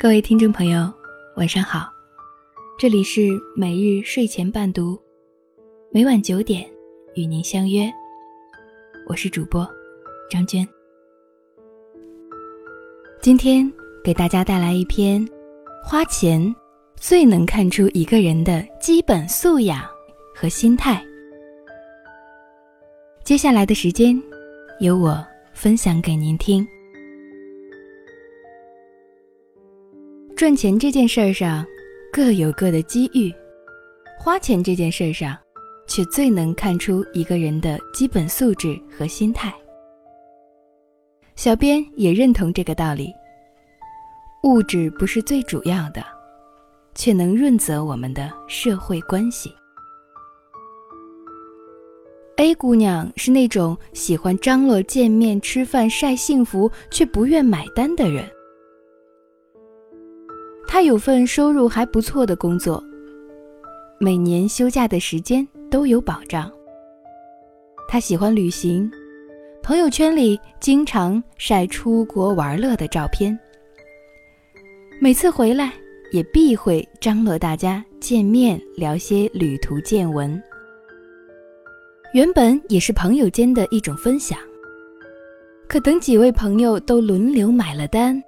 各位听众朋友，晚上好，这里是每日睡前伴读，每晚九点与您相约，我是主播张娟。今天给大家带来一篇：花钱最能看出一个人的基本素养和心态。接下来的时间，由我分享给您听。赚钱这件事儿上，各有各的机遇；花钱这件事儿上，却最能看出一个人的基本素质和心态。小编也认同这个道理。物质不是最主要的，却能润泽我们的社会关系。A 姑娘是那种喜欢张罗见面、吃饭、晒幸福，却不愿买单的人。他有份收入还不错的工作，每年休假的时间都有保障。他喜欢旅行，朋友圈里经常晒出国玩乐的照片。每次回来也必会张罗大家见面，聊些旅途见闻。原本也是朋友间的一种分享，可等几位朋友都轮流买了单，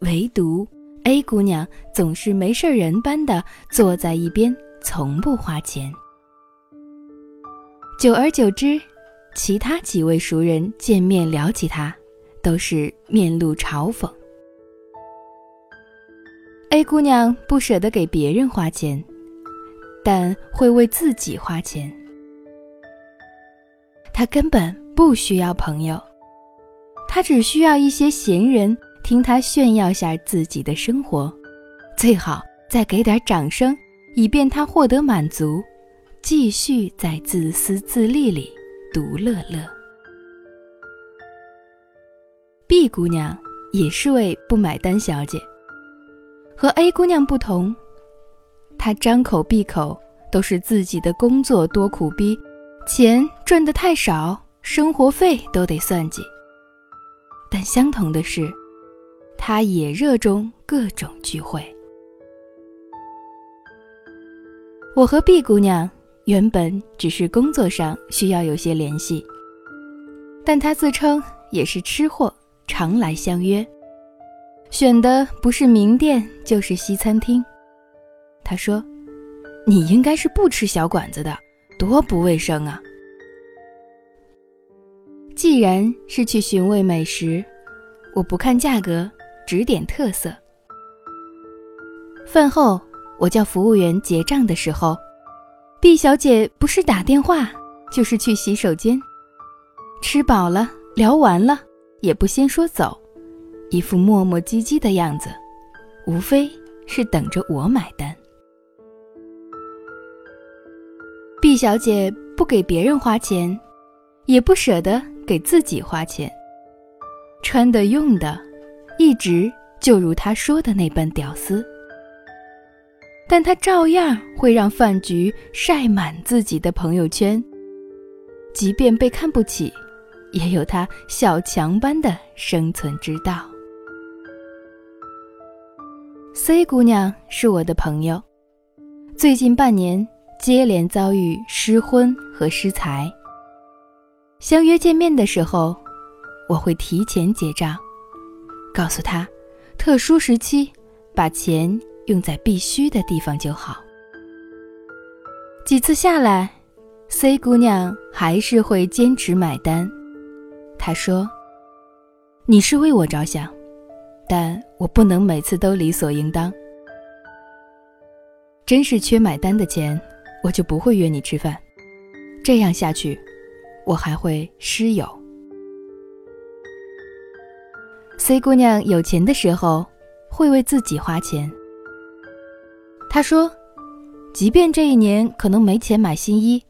唯独。A 姑娘总是没事人般的坐在一边，从不花钱。久而久之，其他几位熟人见面聊起她，都是面露嘲讽。A 姑娘不舍得给别人花钱，但会为自己花钱。她根本不需要朋友，她只需要一些闲人。听他炫耀下自己的生活，最好再给点掌声，以便他获得满足，继续在自私自利里独乐乐。B 姑娘也是位不买单小姐，和 A 姑娘不同，她张口闭口都是自己的工作多苦逼，钱赚得太少，生活费都得算计。但相同的是。他也热衷各种聚会。我和毕姑娘原本只是工作上需要有些联系，但她自称也是吃货，常来相约，选的不是名店就是西餐厅。她说：“你应该是不吃小馆子的，多不卫生啊！”既然是去寻味美食，我不看价格。指点特色。饭后，我叫服务员结账的时候毕小姐不是打电话，就是去洗手间。吃饱了，聊完了，也不先说走，一副磨磨唧唧的样子，无非是等着我买单。毕小姐不给别人花钱，也不舍得给自己花钱，穿的用的。一直就如他说的那般屌丝，但他照样会让饭局晒满自己的朋友圈。即便被看不起，也有他小强般的生存之道。C 姑娘是我的朋友，最近半年接连遭遇失婚和失财。相约见面的时候，我会提前结账。告诉他，特殊时期把钱用在必须的地方就好。几次下来，C 姑娘还是会坚持买单。她说：“你是为我着想，但我不能每次都理所应当。真是缺买单的钱，我就不会约你吃饭。这样下去，我还会失友。” C 姑娘有钱的时候，会为自己花钱。她说：“即便这一年可能没钱买新衣，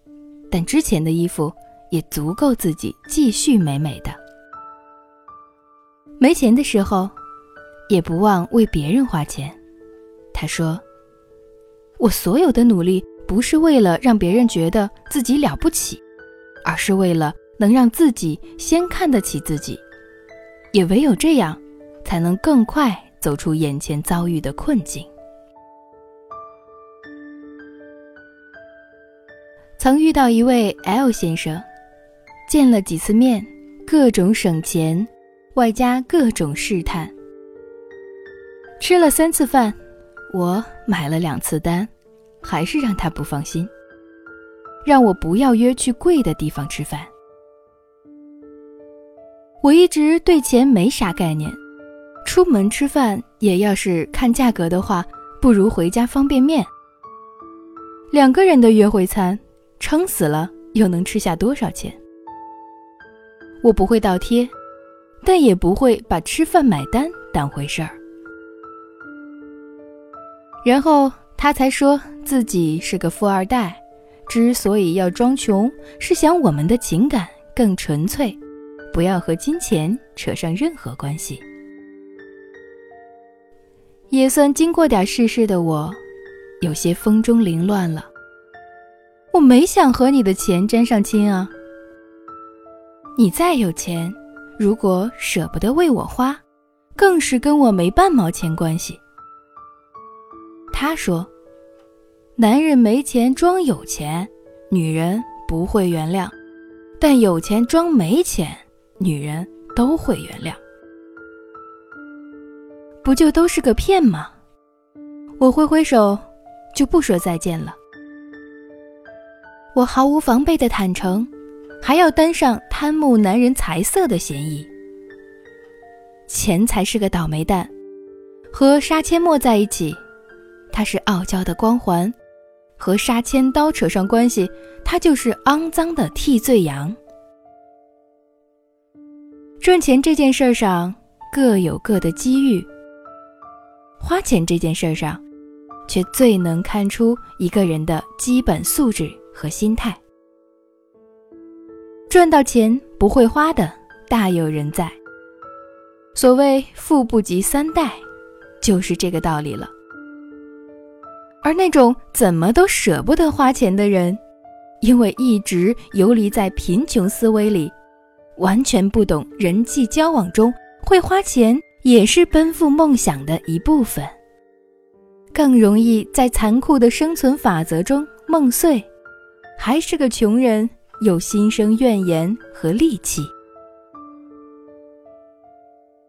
但之前的衣服也足够自己继续美美的。没钱的时候，也不忘为别人花钱。”她说：“我所有的努力不是为了让别人觉得自己了不起，而是为了能让自己先看得起自己。”也唯有这样，才能更快走出眼前遭遇的困境。曾遇到一位 L 先生，见了几次面，各种省钱，外加各种试探。吃了三次饭，我买了两次单，还是让他不放心，让我不要约去贵的地方吃饭。我一直对钱没啥概念，出门吃饭也要是看价格的话，不如回家方便面。两个人的约会餐，撑死了又能吃下多少钱？我不会倒贴，但也不会把吃饭买单当回事儿。然后他才说自己是个富二代，之所以要装穷，是想我们的情感更纯粹，不要和金钱扯上任何关系。也算经过点世事的我，有些风中凌乱了。我没想和你的钱沾上亲啊。你再有钱，如果舍不得为我花，更是跟我没半毛钱关系。他说：“男人没钱装有钱，女人不会原谅；但有钱装没钱，女人都会原谅。不就都是个骗吗？”我挥挥手，就不说再见了。我毫无防备的坦诚，还要担上贪慕男人财色的嫌疑。钱才是个倒霉蛋，和杀阡陌在一起。他是傲娇的光环，和杀千刀扯上关系，他就是肮脏的替罪羊。赚钱这件事上各有各的机遇，花钱这件事上，却最能看出一个人的基本素质和心态。赚到钱不会花的大有人在，所谓富不及三代，就是这个道理了。而那种怎么都舍不得花钱的人，因为一直游离在贫穷思维里，完全不懂人际交往中会花钱也是奔赴梦想的一部分，更容易在残酷的生存法则中梦碎，还是个穷人，又心生怨言和戾气。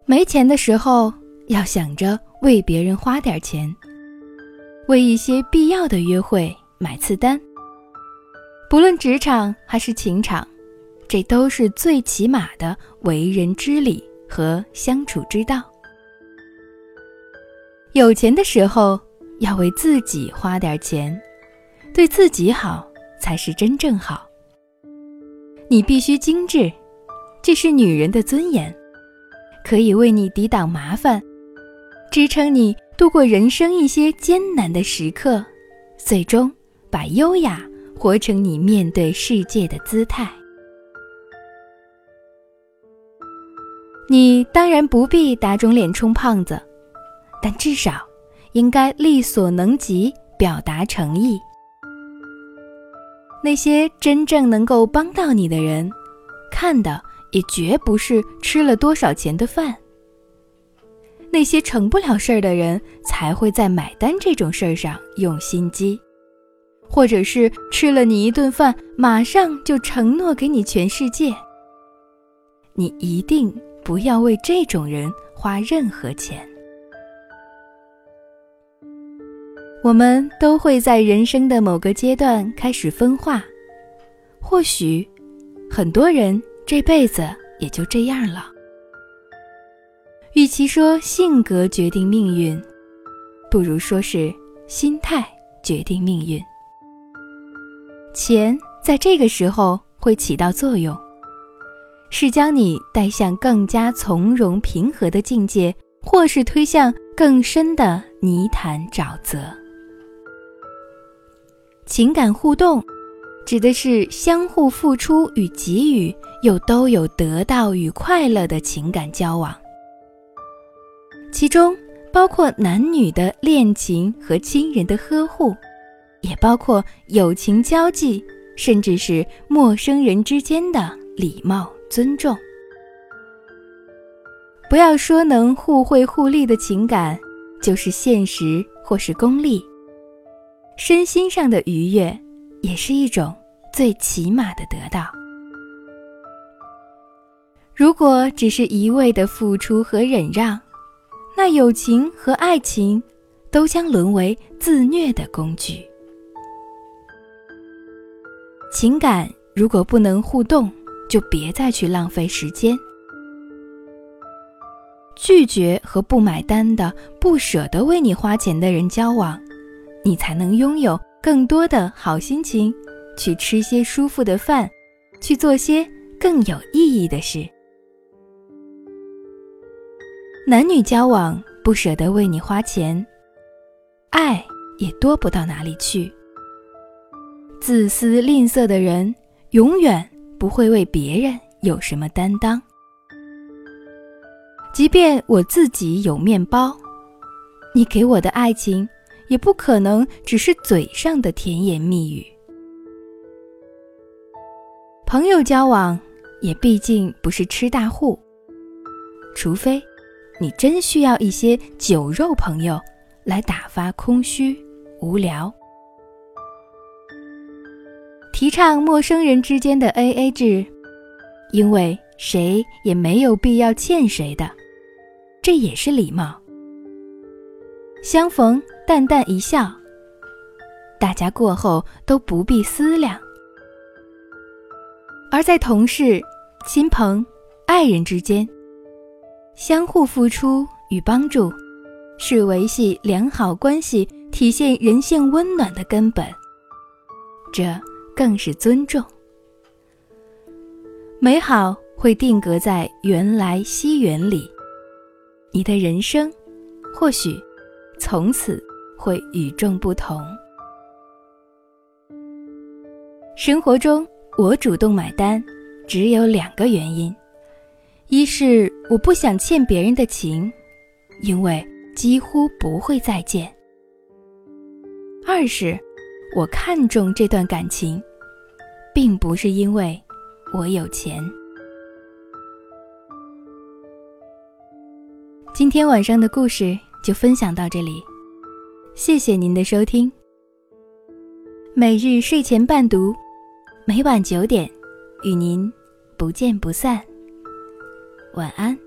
没钱的时候，要想着为别人花点钱。为一些必要的约会买次单，不论职场还是情场，这都是最起码的为人之理和相处之道。有钱的时候要为自己花点钱，对自己好才是真正好。你必须精致，这是女人的尊严，可以为你抵挡麻烦，支撑你。度过人生一些艰难的时刻，最终把优雅活成你面对世界的姿态。你当然不必打肿脸充胖子，但至少应该力所能及表达诚意。那些真正能够帮到你的人，看的也绝不是吃了多少钱的饭。那些成不了事儿的人才会在买单这种事儿上用心机，或者是吃了你一顿饭，马上就承诺给你全世界。你一定不要为这种人花任何钱。我们都会在人生的某个阶段开始分化，或许很多人这辈子也就这样了。与其说性格决定命运，不如说是心态决定命运。钱在这个时候会起到作用，是将你带向更加从容平和的境界，或是推向更深的泥潭沼泽。情感互动，指的是相互付出与给予，又都有得到与快乐的情感交往。其中包括男女的恋情和亲人的呵护，也包括友情交际，甚至是陌生人之间的礼貌尊重。不要说能互惠互利的情感，就是现实或是功利，身心上的愉悦也是一种最起码的得到。如果只是一味的付出和忍让，那友情和爱情都将沦为自虐的工具。情感如果不能互动，就别再去浪费时间。拒绝和不买单的、不舍得为你花钱的人交往，你才能拥有更多的好心情，去吃些舒服的饭，去做些更有意义的事。男女交往不舍得为你花钱，爱也多不到哪里去。自私吝啬的人永远不会为别人有什么担当。即便我自己有面包，你给我的爱情也不可能只是嘴上的甜言蜜语。朋友交往也毕竟不是吃大户，除非。你真需要一些酒肉朋友来打发空虚无聊。提倡陌生人之间的 A A 制，因为谁也没有必要欠谁的，这也是礼貌。相逢淡淡一笑，大家过后都不必思量。而在同事、亲朋、爱人之间。相互付出与帮助，是维系良好关系、体现人性温暖的根本。这更是尊重。美好会定格在缘来惜缘里，你的人生，或许从此会与众不同。生活中，我主动买单，只有两个原因。一是我不想欠别人的情，因为几乎不会再见；二是，我看重这段感情，并不是因为我有钱。今天晚上的故事就分享到这里，谢谢您的收听。每日睡前伴读，每晚九点，与您不见不散。晚安。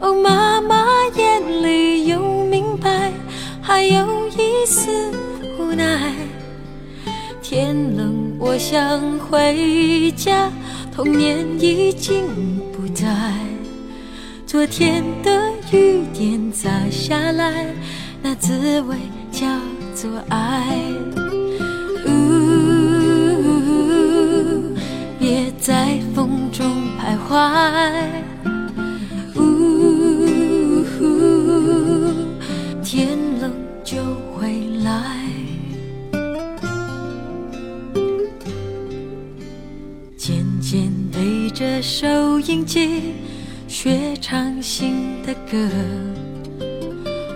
哦，妈妈眼里有明白，还有一丝无奈。天冷，我想回家，童年已经不在。昨天的雨点砸下来，那滋味叫做爱。呜，别在风中徘徊。收音机学唱新的歌，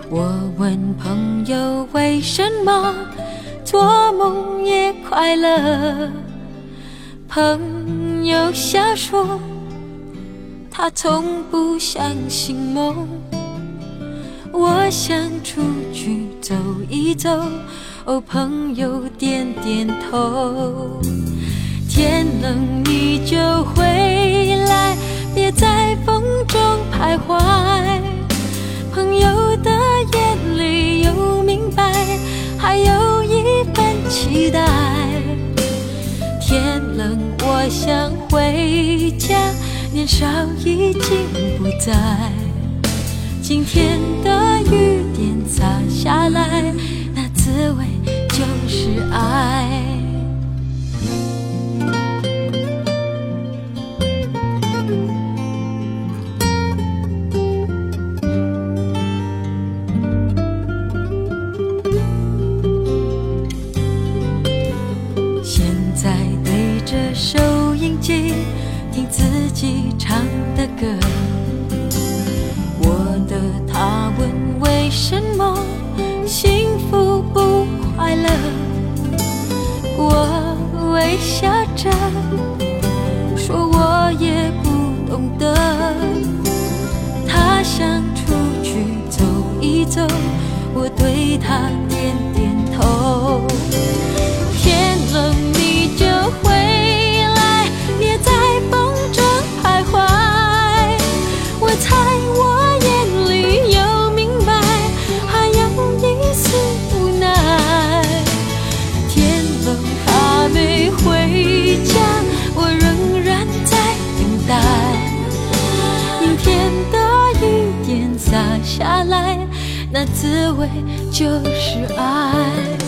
我问朋友为什么做梦也快乐，朋友笑说他从不相信梦。我想出去走一走，哦，朋友点点头。天冷你就回来别在风中徘徊朋友的眼里有明白还有一份期待。天冷我想回家年少已经不在今天的雨点洒下来那滋味就是爱。着说我也不懂得。他想出去走一走我对他下来那滋味就是爱。